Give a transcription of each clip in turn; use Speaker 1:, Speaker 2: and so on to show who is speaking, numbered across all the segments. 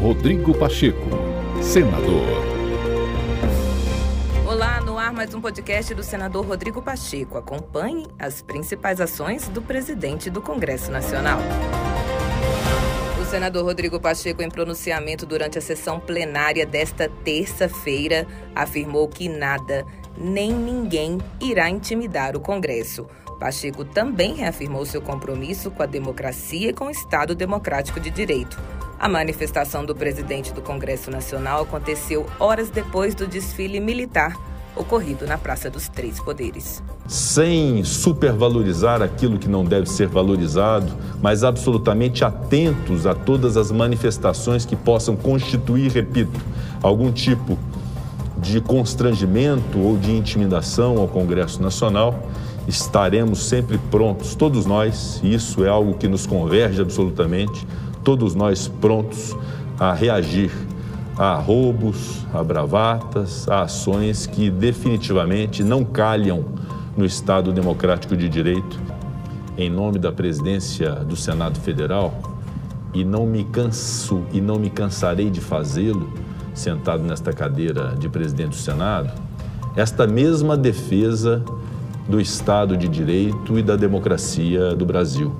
Speaker 1: Rodrigo Pacheco, senador.
Speaker 2: Olá, no ar mais um podcast do senador Rodrigo Pacheco. Acompanhe as principais ações do presidente do Congresso Nacional. O senador Rodrigo Pacheco, em pronunciamento durante a sessão plenária desta terça-feira, afirmou que nada, nem ninguém irá intimidar o Congresso. Pacheco também reafirmou seu compromisso com a democracia e com o Estado democrático de direito. A manifestação do presidente do Congresso Nacional aconteceu horas depois do desfile militar ocorrido na Praça dos Três Poderes.
Speaker 3: Sem supervalorizar aquilo que não deve ser valorizado, mas absolutamente atentos a todas as manifestações que possam constituir, repito, algum tipo de constrangimento ou de intimidação ao Congresso Nacional, estaremos sempre prontos, todos nós, isso é algo que nos converge absolutamente todos nós prontos a reagir a roubos, a bravatas, a ações que definitivamente não calham no Estado democrático de direito. Em nome da presidência do Senado Federal, e não me canso e não me cansarei de fazê-lo, sentado nesta cadeira de presidente do Senado, esta mesma defesa do Estado de Direito e da democracia do Brasil.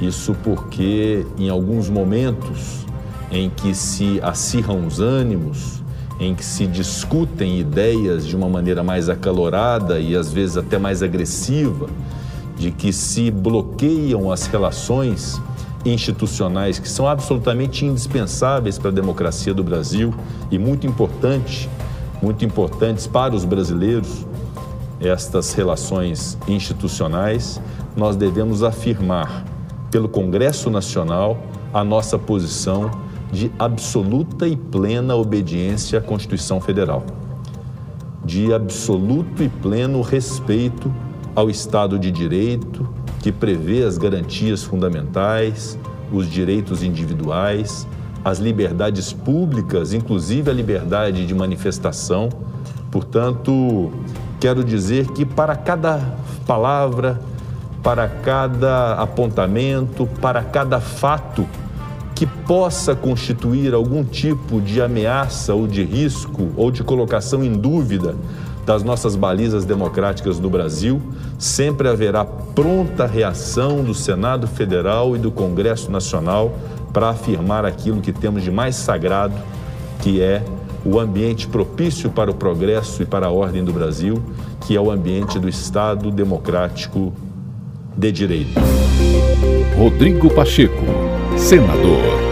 Speaker 3: Isso porque, em alguns momentos em que se acirram os ânimos, em que se discutem ideias de uma maneira mais acalorada e às vezes até mais agressiva, de que se bloqueiam as relações institucionais que são absolutamente indispensáveis para a democracia do Brasil e muito importante, muito importantes para os brasileiros, estas relações institucionais, nós devemos afirmar pelo Congresso Nacional a nossa posição de absoluta e plena obediência à Constituição Federal, de absoluto e pleno respeito ao Estado de Direito, que prevê as garantias fundamentais, os direitos individuais, as liberdades públicas, inclusive a liberdade de manifestação. Portanto, quero dizer que para cada palavra, para cada apontamento, para cada fato que possa constituir algum tipo de ameaça ou de risco ou de colocação em dúvida das nossas balizas democráticas do Brasil, sempre haverá pronta reação do Senado Federal e do Congresso Nacional para afirmar aquilo que temos de mais sagrado, que é o ambiente propício para o progresso e para a ordem do Brasil, que é o ambiente do Estado democrático de direito.
Speaker 1: Rodrigo Pacheco, senador.